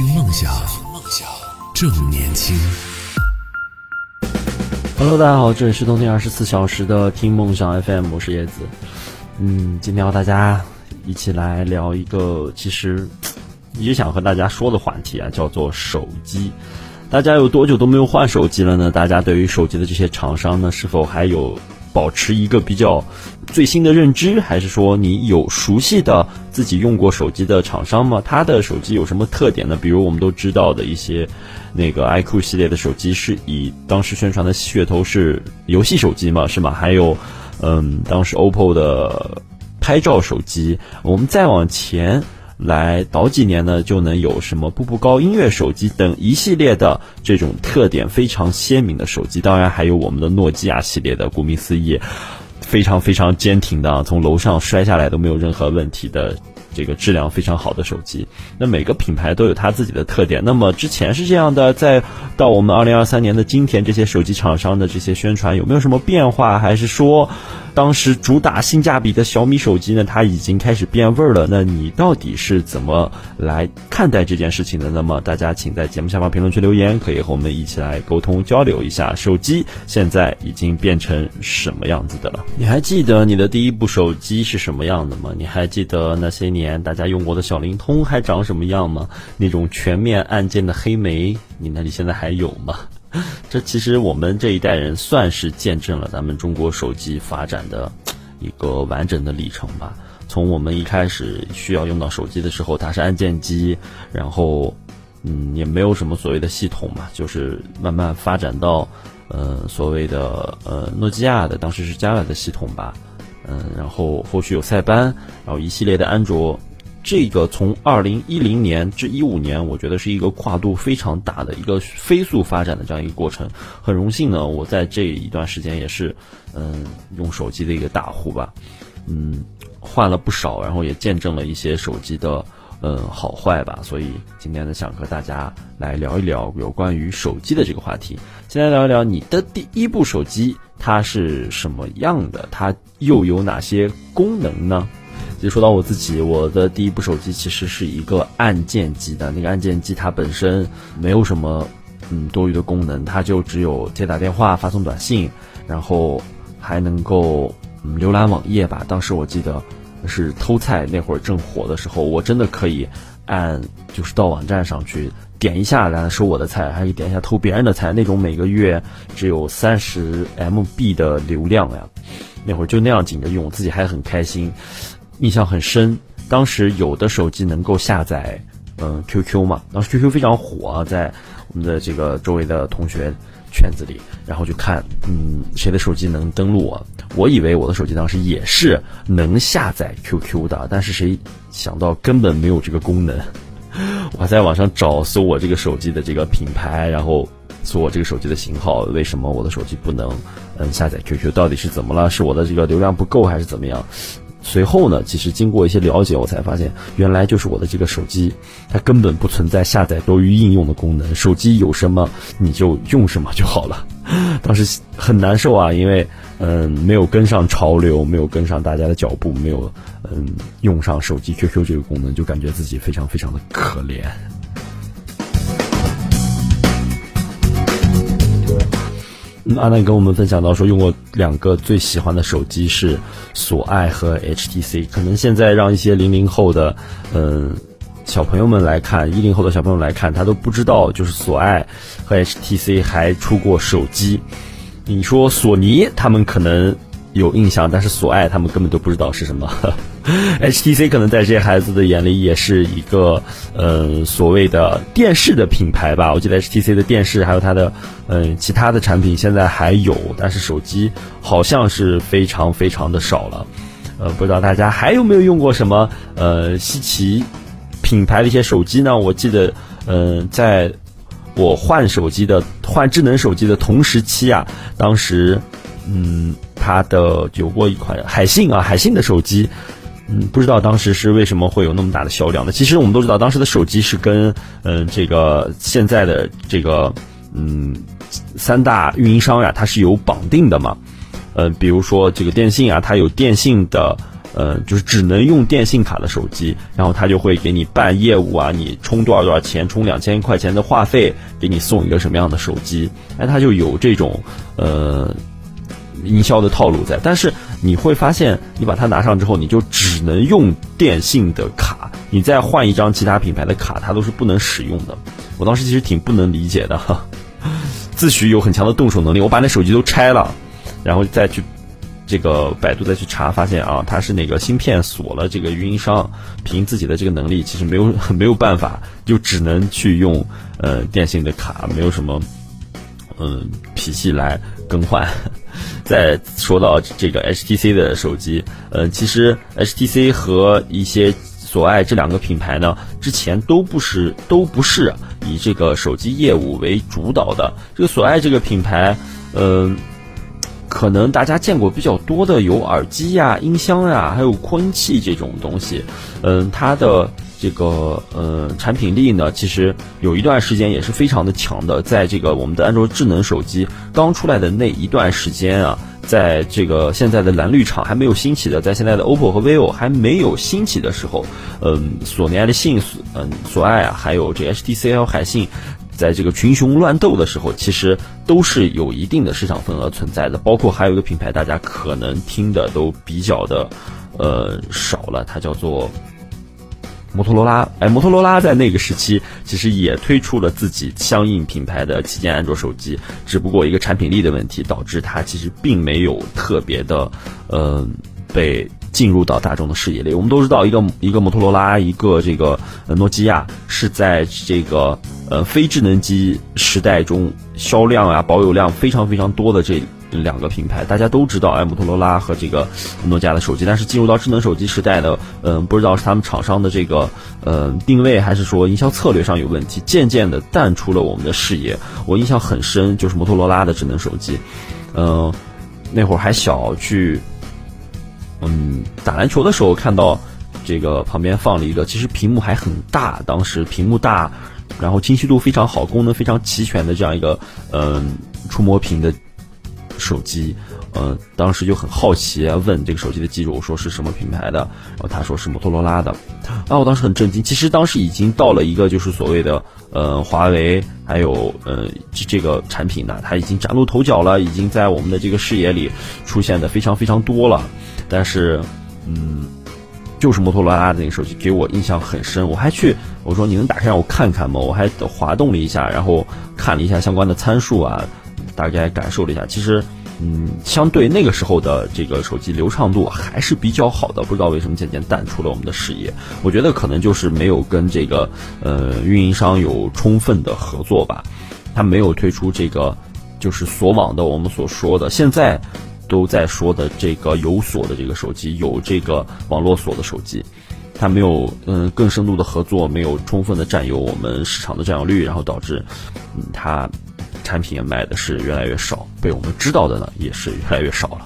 听梦想，梦想正年轻。Hello，大家好，这里是冬天二十四小时的听梦想 FM，我是叶子。嗯，今天和大家一起来聊一个其实一直想和大家说的话题啊，叫做手机。大家有多久都没有换手机了呢？大家对于手机的这些厂商呢，是否还有？保持一个比较最新的认知，还是说你有熟悉的自己用过手机的厂商吗？它的手机有什么特点呢？比如我们都知道的一些那个 iQOO 系列的手机，是以当时宣传的噱头是游戏手机嘛，是吗？还有，嗯，当时 OPPO 的拍照手机。我们再往前。来倒几年呢，就能有什么步步高音乐手机等一系列的这种特点非常鲜明的手机，当然还有我们的诺基亚系列的，顾名思义，非常非常坚挺的，从楼上摔下来都没有任何问题的。这个质量非常好的手机，那每个品牌都有它自己的特点。那么之前是这样的，在到我们二零二三年的今天，这些手机厂商的这些宣传有没有什么变化？还是说，当时主打性价比的小米手机呢，它已经开始变味儿了？那你到底是怎么来看待这件事情的？那么大家请在节目下方评论区留言，可以和我们一起来沟通交流一下，手机现在已经变成什么样子的了？你还记得你的第一部手机是什么样的吗？你还记得那些年？大家用过的小灵通还长什么样吗？那种全面按键的黑莓，你那里现在还有吗？这其实我们这一代人算是见证了咱们中国手机发展的一个完整的历程吧。从我们一开始需要用到手机的时候，它是按键机，然后嗯也没有什么所谓的系统嘛，就是慢慢发展到呃所谓的呃诺基亚的当时是加了的系统吧。嗯，然后后续有塞班，然后一系列的安卓，这个从二零一零年至一五年，我觉得是一个跨度非常大的一个飞速发展的这样一个过程。很荣幸呢，我在这一段时间也是，嗯，用手机的一个大户吧，嗯，换了不少，然后也见证了一些手机的。嗯，好坏吧，所以今天呢，想和大家来聊一聊有关于手机的这个话题。先来聊一聊你的第一部手机，它是什么样的？它又有哪些功能呢？其实说到我自己，我的第一部手机其实是一个按键机的。那个按键机它本身没有什么嗯多余的功能，它就只有接打电话、发送短信，然后还能够浏览网页吧。当时我记得。是偷菜那会儿正火的时候，我真的可以按就是到网站上去点一下，然后收我的菜，还可以点一下偷别人的菜，那种每个月只有三十 MB 的流量呀，那会儿就那样紧着用，自己还很开心，印象很深。当时有的手机能够下载嗯 QQ 嘛，当时 QQ 非常火，啊在我们的这个周围的同学。圈子里，然后就看，嗯，谁的手机能登录啊？我以为我的手机当时也是能下载 QQ 的，但是谁想到根本没有这个功能。我在网上找搜我这个手机的这个品牌，然后搜我这个手机的型号，为什么我的手机不能嗯下载 QQ？到底是怎么了？是我的这个流量不够还是怎么样？随后呢，其实经过一些了解，我才发现，原来就是我的这个手机，它根本不存在下载多余应用的功能。手机有什么你就用什么就好了。当时很难受啊，因为嗯，没有跟上潮流，没有跟上大家的脚步，没有嗯用上手机 QQ 这个功能，就感觉自己非常非常的可怜。阿南跟我们分享到说，用过两个最喜欢的手机是索爱和 HTC。可能现在让一些零零后的嗯小朋友们来看，一零后的小朋友来看，他都不知道就是索爱和 HTC 还出过手机。你说索尼，他们可能。有印象，但是索爱他们根本都不知道是什么。HTC 可能在这些孩子的眼里也是一个，呃，所谓的电视的品牌吧。我记得 HTC 的电视还有它的，嗯，其他的产品现在还有，但是手机好像是非常非常的少了。呃，不知道大家还有没有用过什么呃稀奇品牌的一些手机呢？我记得，嗯，在我换手机的换智能手机的同时期啊，当时。嗯，它的有过一款海信啊，海信的手机，嗯，不知道当时是为什么会有那么大的销量呢？其实我们都知道，当时的手机是跟嗯这个现在的这个嗯三大运营商呀，它是有绑定的嘛。呃，比如说这个电信啊，它有电信的呃，就是只能用电信卡的手机，然后他就会给你办业务啊，你充多少多少钱，充两千块钱的话费，给你送一个什么样的手机，哎，他就有这种呃营销的套路在。但是你会发现，你把它拿上之后，你就只能用电信的卡，你再换一张其他品牌的卡，它都是不能使用的。我当时其实挺不能理解的，哈，自诩有很强的动手能力，我把那手机都拆了，然后再去。这个百度再去查，发现啊，它是那个芯片锁了这个运营商，凭自己的这个能力，其实没有 没有办法，就只能去用呃电信的卡，没有什么嗯脾气来更换。再说到这个 HTC 的手机，呃，其实 HTC 和一些索爱这两个品牌呢，之前都不是都不是以这个手机业务为主导的。这个索爱这个品牌，嗯。可能大家见过比较多的有耳机呀、音箱呀，还有扩音器这种东西。嗯，它的这个呃产品力呢，其实有一段时间也是非常的强的。在这个我们的安卓智能手机刚出来的那一段时间啊，在这个现在的蓝绿厂还没有兴起的，在现在的 OPPO 和 vivo 还没有兴起的时候，嗯，索尼爱立信、嗯索爱啊，还有这 HTC 还有海信。在这个群雄乱斗的时候，其实都是有一定的市场份额存在的。包括还有一个品牌，大家可能听的都比较的，呃少了，它叫做摩托罗拉。哎，摩托罗拉在那个时期其实也推出了自己相应品牌的旗舰安卓手机，只不过一个产品力的问题，导致它其实并没有特别的，呃，被。进入到大众的视野里，我们都知道，一个一个摩托罗拉，一个这个诺基亚，是在这个呃非智能机时代中销量啊保有量非常非常多的这两个品牌，大家都知道，哎，摩托罗拉和这个诺基亚的手机。但是进入到智能手机时代呢，嗯，不知道是他们厂商的这个呃定位，还是说营销策略上有问题，渐渐的淡出了我们的视野。我印象很深，就是摩托罗拉的智能手机，嗯，那会儿还小，去。嗯，打篮球的时候看到这个旁边放了一个，其实屏幕还很大，当时屏幕大，然后清晰度非常好，功能非常齐全的这样一个嗯触摸屏的手机，嗯，当时就很好奇，问这个手机的机主说是什么品牌的，然后他说是摩托罗拉的，啊，我当时很震惊，其实当时已经到了一个就是所谓的呃华为还有呃这这个产品呢，它已经崭露头角了，已经在我们的这个视野里出现的非常非常多了。但是，嗯，就是摩托罗拉的那个手机给我印象很深。我还去我说你能打开让我看看吗？我还滑动了一下，然后看了一下相关的参数啊，大概感受了一下。其实，嗯，相对那个时候的这个手机流畅度还是比较好的。不知道为什么渐渐淡出了我们的视野。我觉得可能就是没有跟这个呃运营商有充分的合作吧。他没有推出这个就是锁网的我们所说的现在。都在说的这个有锁的这个手机，有这个网络锁的手机，它没有嗯更深度的合作，没有充分的占有我们市场的占有率，然后导致嗯它产品也卖的是越来越少，被我们知道的呢也是越来越少了。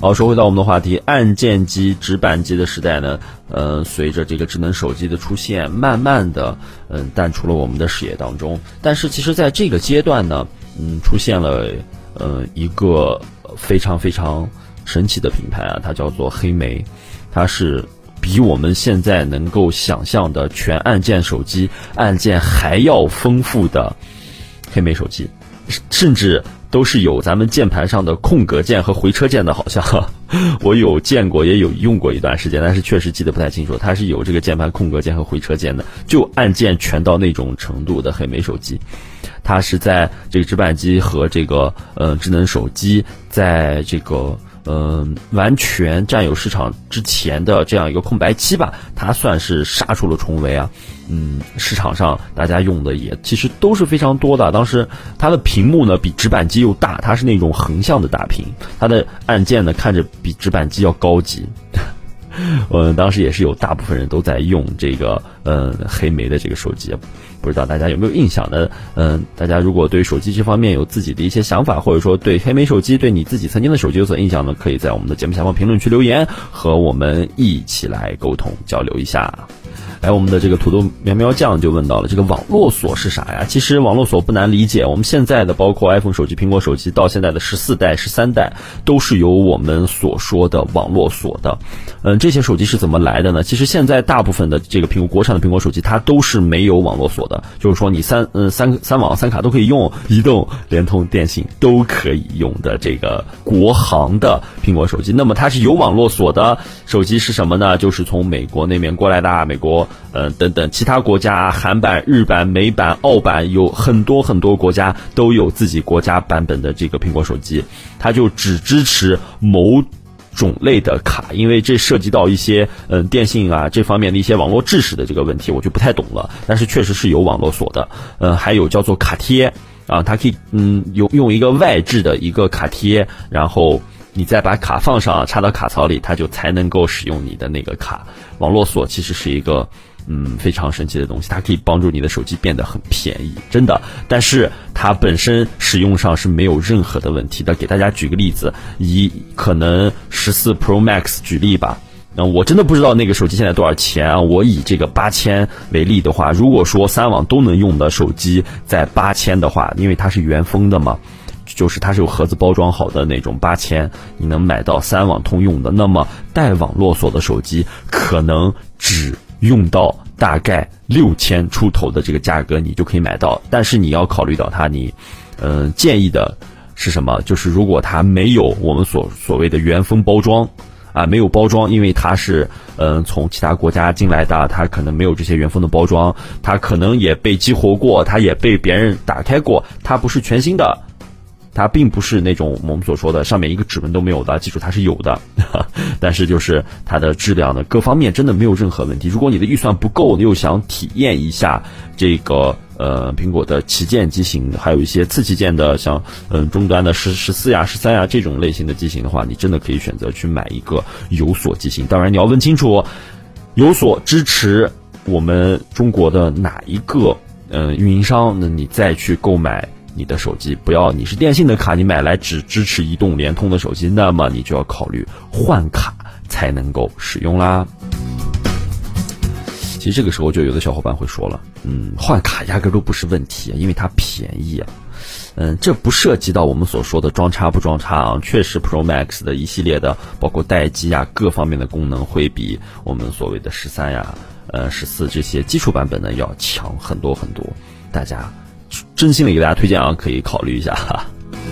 好，说回到我们的话题，按键机、直板机的时代呢，呃，随着这个智能手机的出现，慢慢的嗯淡出了我们的视野当中。但是其实在这个阶段呢，嗯，出现了呃一个。非常非常神奇的品牌啊，它叫做黑莓，它是比我们现在能够想象的全按键手机按键还要丰富的黑莓手机，甚至都是有咱们键盘上的空格键和回车键的，好像 我有见过，也有用过一段时间，但是确实记得不太清楚。它是有这个键盘空格键和回车键的，就按键全到那种程度的黑莓手机。它是在这个直板机和这个呃智能手机在这个呃完全占有市场之前的这样一个空白期吧，它算是杀出了重围啊。嗯，市场上大家用的也其实都是非常多的。当时它的屏幕呢比直板机又大，它是那种横向的大屏，它的按键呢看着比直板机要高级。我们当时也是有大部分人都在用这个嗯黑莓的这个手机。不知道大家有没有印象呢？嗯，大家如果对手机这方面有自己的一些想法，或者说对黑莓手机、对你自己曾经的手机有所印象呢，可以在我们的节目下方评论区留言，和我们一起来沟通交流一下。哎，我们的这个土豆喵喵酱就问到了，这个网络锁是啥呀？其实网络锁不难理解，我们现在的包括 iPhone 手机、苹果手机到现在的十四代、十三代，都是有我们所说的网络锁的。嗯，这些手机是怎么来的呢？其实现在大部分的这个苹果国产的苹果手机，它都是没有网络锁的，就是说你三嗯三三网三卡都可以用，移动、联通、电信都可以用的这个国行的苹果手机。那么它是有网络锁的手机是什么呢？就是从美国那边过来的，美国。国呃，等等，其他国家，韩版、日版、美版、澳版，有很多很多国家都有自己国家版本的这个苹果手机，它就只支持某种类的卡，因为这涉及到一些嗯电信啊这方面的一些网络知识的这个问题，我就不太懂了。但是确实是有网络锁的，呃，还有叫做卡贴啊，它可以嗯有用一个外置的一个卡贴，然后。你再把卡放上，插到卡槽里，它就才能够使用你的那个卡。网络锁其实是一个嗯非常神奇的东西，它可以帮助你的手机变得很便宜，真的。但是它本身使用上是没有任何的问题的。给大家举个例子，以可能十四 Pro Max 举例吧。那我真的不知道那个手机现在多少钱啊？我以这个八千为例的话，如果说三网都能用的手机在八千的话，因为它是原封的嘛。就是它是有盒子包装好的那种八千，你能买到三网通用的。那么带网络锁的手机，可能只用到大概六千出头的这个价格，你就可以买到。但是你要考虑到它，你，嗯，建议的是什么？就是如果它没有我们所所谓的原封包装，啊，没有包装，因为它是嗯从其他国家进来的，它可能没有这些原封的包装，它可能也被激活过，它也被别人打开过，它不是全新的。它并不是那种我们所说的上面一个指纹都没有的，记住它是有的，但是就是它的质量呢，各方面真的没有任何问题。如果你的预算不够，又想体验一下这个呃苹果的旗舰机型，还有一些次旗舰的像嗯终端的十十四呀、十三呀这种类型的机型的话，你真的可以选择去买一个有锁机型。当然你要问清楚，有锁支持我们中国的哪一个嗯运营商，那你再去购买。你的手机不要，你是电信的卡，你买来只支持移动、联通的手机，那么你就要考虑换卡才能够使用啦。其实这个时候就有的小伙伴会说了，嗯，换卡压根都不是问题，因为它便宜啊。嗯，这不涉及到我们所说的装叉不装叉啊，确实 Pro Max 的一系列的包括待机啊各方面的功能会比我们所谓的十三呀、呃十四这些基础版本呢要强很多很多，大家。真心的给大家推荐啊，可以考虑一下哈。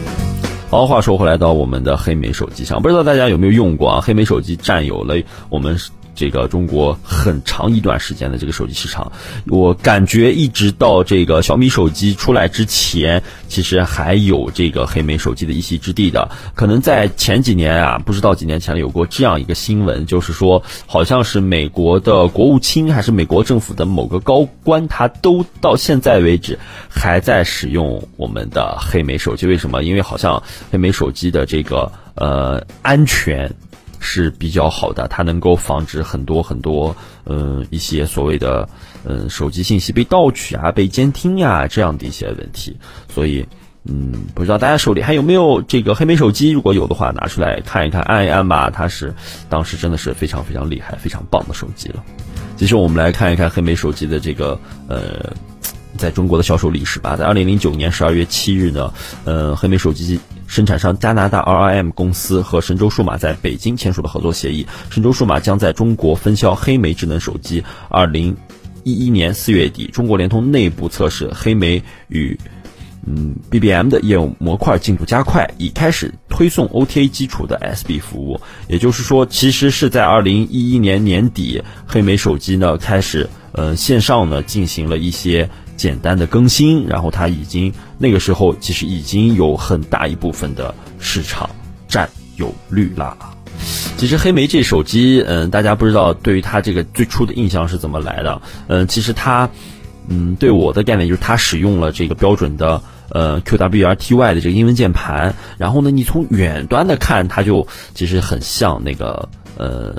好，话说回来，到我们的黑莓手机上，不知道大家有没有用过啊？黑莓手机占有了我们。这个中国很长一段时间的这个手机市场，我感觉一直到这个小米手机出来之前，其实还有这个黑莓手机的一席之地的。可能在前几年啊，不知道几年前有过这样一个新闻，就是说好像是美国的国务卿还是美国政府的某个高官，他都到现在为止还在使用我们的黑莓手机。为什么？因为好像黑莓手机的这个呃安全。是比较好的，它能够防止很多很多，嗯，一些所谓的，嗯，手机信息被盗取啊、被监听呀这样的一些问题。所以，嗯，不知道大家手里还有没有这个黑莓手机？如果有的话，拿出来看一看、按一按吧。它是当时真的是非常非常厉害、非常棒的手机了。其实我们来看一看黑莓手机的这个，呃，在中国的销售历史吧。在二零零九年十二月七日呢，呃，黑莓手机。生产商加拿大 RIM 公司和神州数码在北京签署了合作协议，神州数码将在中国分销黑莓智能手机。二零一一年四月底，中国联通内部测试黑莓与嗯 BBM 的业务模块进度加快，已开始推送 OTA 基础的 SB 服务。也就是说，其实是在二零一一年年底，黑莓手机呢开始呃线上呢进行了一些。简单的更新，然后它已经那个时候其实已经有很大一部分的市场占有率了。其实黑莓这手机，嗯，大家不知道对于它这个最初的印象是怎么来的？嗯，其实它，嗯，对我的概念就是它使用了这个标准的呃 QWERTY 的这个英文键盘，然后呢，你从远端的看，它就其实很像那个。呃，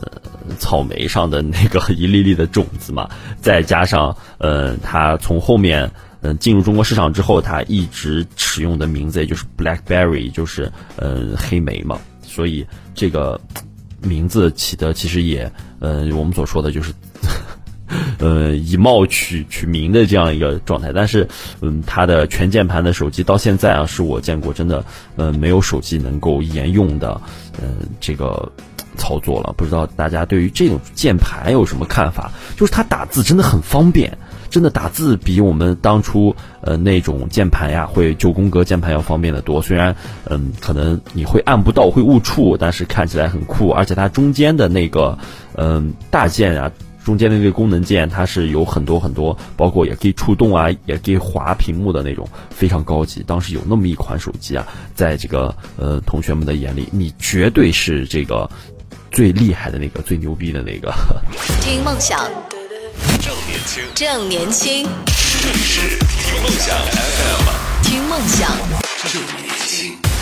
草莓上的那个 一粒粒的种子嘛，再加上呃，它从后面嗯进入中国市场之后，它一直使用的名字也就是 Blackberry，就是呃黑莓嘛，所以这个名字起的其实也呃我们所说的就是呃以貌取取名的这样一个状态。但是，嗯，它的全键盘的手机到现在啊，是我见过真的，呃，没有手机能够沿用的，嗯，这个操作了。不知道大家对于这种键盘有什么看法？就是它打字真的很方便。真的打字比我们当初呃那种键盘呀，会九宫格键盘要方便的多。虽然嗯，可能你会按不到，会误触，但是看起来很酷。而且它中间的那个嗯大键啊，中间的那个功能键，它是有很多很多，包括也可以触动啊，也可以滑屏幕的那种，非常高级。当时有那么一款手机啊，在这个呃同学们的眼里，你绝对是这个最厉害的那个，最牛逼的那个。听梦想。正年轻，正年轻，正是听梦想 FM，听梦想，正年轻。